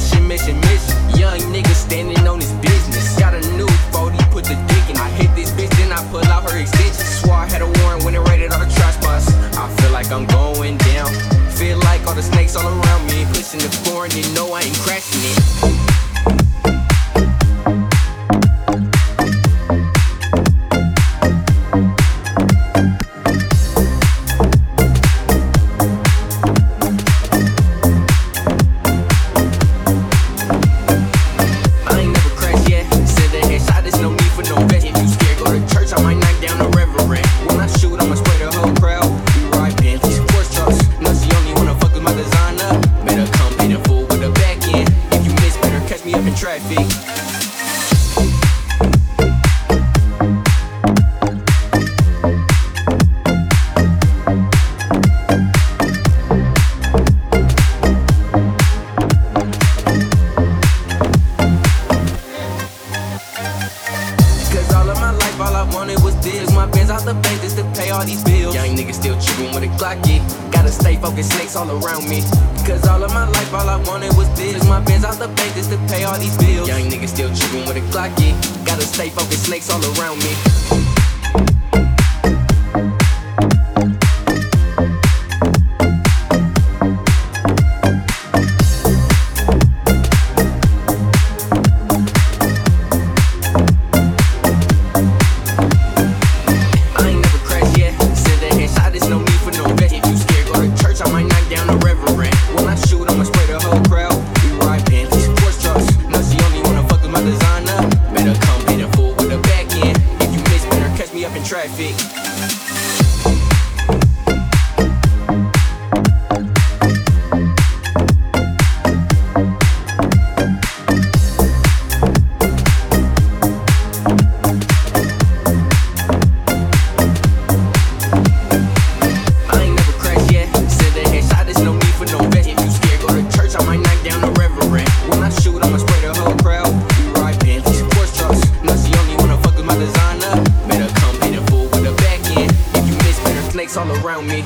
mission, mission. mission. Young nigga standing on his business. Got a new 40, put the dick in. I hit this bitch, then I pull out her extension. Swore I had a warrant when it raided all the trash bus. I feel like I'm going down. Feel like all the snakes all around me. Pushing the foreign, you know I ain't crashing it. In traffic. All of my life, all I wanted was this. My bands out the bank pay all these bills. Young niggas still tripping with a Glocky. Gotta stay focused, snakes all around me. Cause all of my life, all I wanted was this. My bands out the bank just to pay all these bills. Young niggas still tripping with a Glocky. Gotta stay focused, snakes all around me. Me all around me.